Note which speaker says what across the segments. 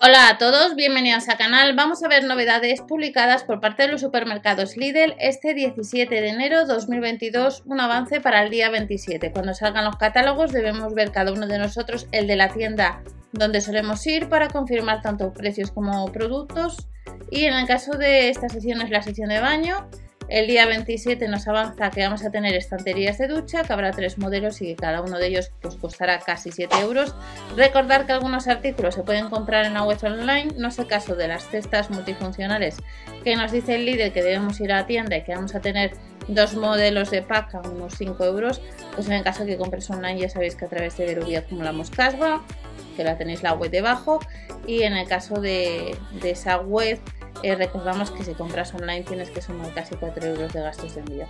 Speaker 1: Hola a todos, bienvenidos al canal. Vamos a ver novedades publicadas por parte de los supermercados Lidl este 17 de enero 2022, un avance para el día 27. Cuando salgan los catálogos debemos ver cada uno de nosotros el de la tienda donde solemos ir para confirmar tanto precios como productos y en el caso de esta sección es la sección de baño el día 27 nos avanza que vamos a tener estanterías de ducha, que habrá tres modelos y cada uno de ellos pues, costará casi 7 euros. Recordar que algunos artículos se pueden comprar en la web online, no es el caso de las cestas multifuncionales que nos dice el líder que debemos ir a la tienda y que vamos a tener dos modelos de pack a unos 5 euros. Pues en el caso que compres online ya sabéis que a través de Verubi acumulamos cashback, que la tenéis la web debajo y en el caso de, de esa web eh, recordamos que si compras online tienes que sumar casi 4 euros de gastos de envío.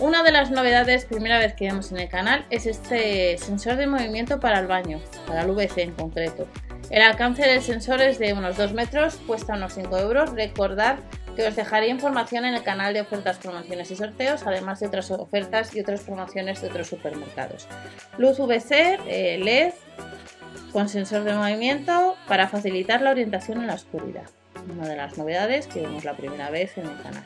Speaker 1: Una de las novedades, primera vez que vemos en el canal, es este sensor de movimiento para el baño, para el VC en concreto. El alcance del sensor es de unos 2 metros, cuesta unos 5 euros. Recordad que os dejaré información en el canal de ofertas, promociones y sorteos, además de otras ofertas y otras promociones de otros supermercados. Luz VC, eh, LED, con sensor de movimiento para facilitar la orientación en la oscuridad una de las novedades que vemos la primera vez en el canal.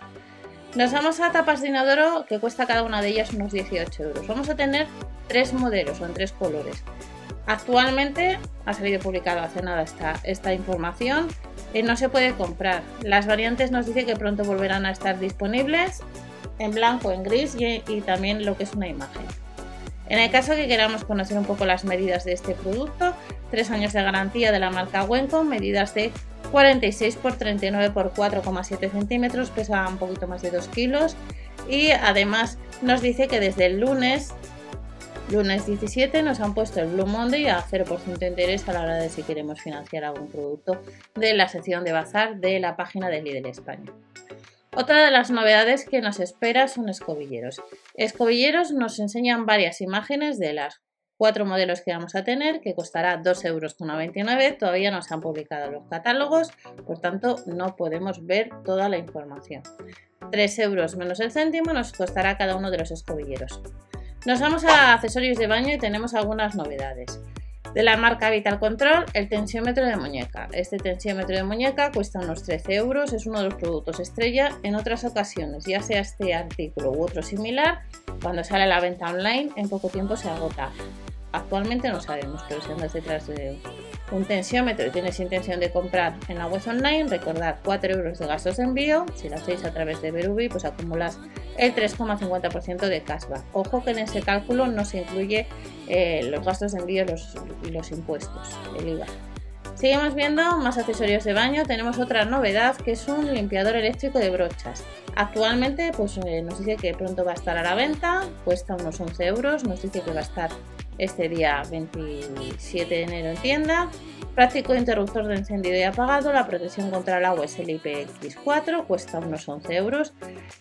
Speaker 1: Nos vamos a tapas de inodoro que cuesta cada una de ellas unos 18 euros. Vamos a tener tres modelos o en tres colores. Actualmente ha salido publicado hace nada esta, esta información. Eh, no se puede comprar. Las variantes nos dice que pronto volverán a estar disponibles en blanco, en gris y, también lo que es una imagen. En el caso que queramos conocer un poco las medidas de este producto, tres años de garantía de la marca Wenco, medidas de 46 por 39 por 4,7 centímetros, pesa un poquito más de 2 kilos y además nos dice que desde el lunes, lunes 17, nos han puesto el Blue Monday a 0% de interés a la hora de si queremos financiar algún producto de la sección de bazar de la página de Lidl España. Otra de las novedades que nos espera son escobilleros. Escobilleros nos enseñan varias imágenes de las cuatro modelos que vamos a tener, que costará 2,99 euros. Todavía no se han publicado los catálogos, por tanto no podemos ver toda la información. 3 euros menos el céntimo nos costará cada uno de los escobilleros. Nos vamos a accesorios de baño y tenemos algunas novedades. De la marca Vital Control, el tensiómetro de muñeca. Este tensiómetro de muñeca cuesta unos 13 euros, es uno de los productos estrella. En otras ocasiones, ya sea este artículo u otro similar, cuando sale a la venta online, en poco tiempo se agota. Actualmente no sabemos, pero si andas detrás de un tensiómetro y tienes intención de comprar en la web online, recordad 4 euros de gastos de envío. Si lo hacéis a través de Berubi, pues acumulas el 3,50% de cashback. Ojo que en ese cálculo no se incluye eh, los gastos de envío y los, impuestos, el IVA. Seguimos viendo más accesorios de baño. Tenemos otra novedad que es un limpiador eléctrico de brochas. Actualmente pues, eh, nos dice que pronto va a estar a la venta, cuesta unos 11 euros, nos dice que va a estar este día 27 de enero en tienda. Práctico interruptor de encendido y apagado, la protección contra el agua es el IPX4, cuesta unos 11 euros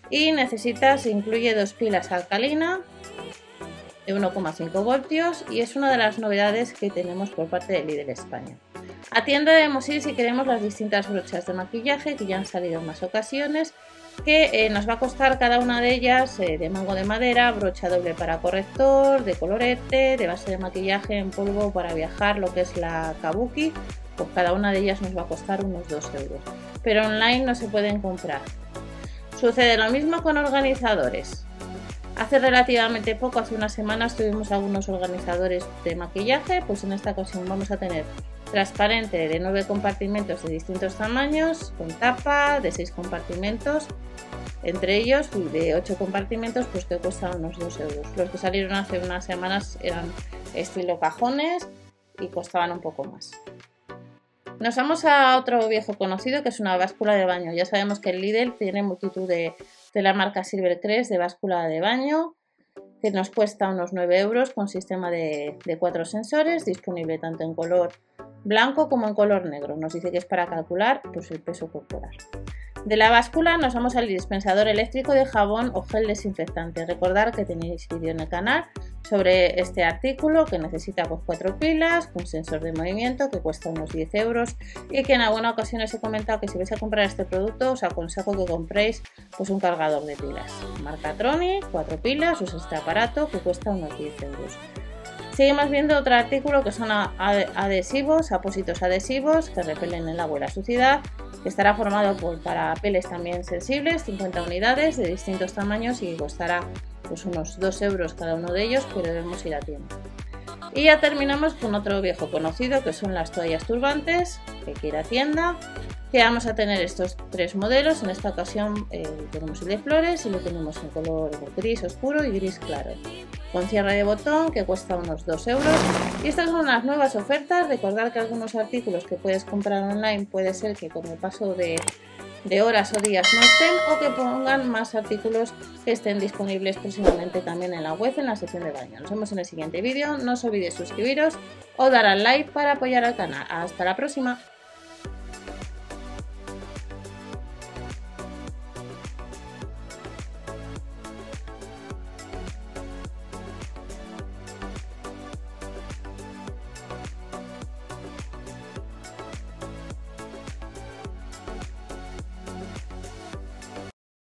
Speaker 1: y necesitas, incluye dos pilas alcalina de 1,5 voltios y es una de las novedades que tenemos por parte de Lidl España. A tienda debemos ir si queremos las distintas brochas de maquillaje que ya han salido en más ocasiones que eh, nos va a costar cada una de ellas eh, de mango de madera, brocha doble para corrector, de colorete, de base de maquillaje en polvo para viajar, lo que es la kabuki, pues cada una de ellas nos va a costar unos 2 euros. Pero online no se pueden comprar. Sucede lo mismo con organizadores. Hace relativamente poco, hace unas semanas, tuvimos algunos organizadores de maquillaje, pues en esta ocasión vamos a tener transparente de 9 compartimentos de distintos tamaños, con tapa de 6 compartimentos, entre ellos de 8 compartimentos pues que cuestan unos 2 euros. Los que salieron hace unas semanas eran estilo cajones y costaban un poco más. Nos vamos a otro viejo conocido que es una báscula de baño. Ya sabemos que el Lidl tiene multitud de, de la marca Silvercrest de báscula de baño que nos cuesta unos 9 euros con sistema de, de cuatro sensores, disponible tanto en color blanco como en color negro. Nos dice que es para calcular pues, el peso corporal. De la báscula nos vamos al dispensador eléctrico de jabón o gel desinfectante. Recordar que tenéis vídeo en el canal sobre este artículo que necesita pues, cuatro pilas, un sensor de movimiento que cuesta unos 10 euros y que en alguna ocasión os he comentado que si vais a comprar este producto os aconsejo que compréis pues, un cargador de pilas. Marca Tronic, cuatro pilas, usa este aparato que cuesta unos 10 euros. Seguimos viendo otro artículo que son adhesivos, apósitos adhesivos que repelen el agua y la suciedad, que estará formado por para peles también sensibles, 50 unidades de distintos tamaños y costará pues unos 2 euros cada uno de ellos, pero debemos ir a tiempo. Y ya terminamos con otro viejo conocido que son las toallas turbantes, que quiera tienda, que vamos a tener estos tres modelos, en esta ocasión eh, tenemos el de flores y lo tenemos en color gris oscuro y gris claro, con cierre de botón que cuesta unos 2 euros y estas son las nuevas ofertas, recordad que algunos artículos que puedes comprar online puede ser que con el paso de de horas o días no estén o que pongan más artículos que estén disponibles próximamente también en la web en la sección de baño. Nos vemos en el siguiente vídeo, no os olvidéis suscribiros o dar al like para apoyar al canal. Hasta la próxima.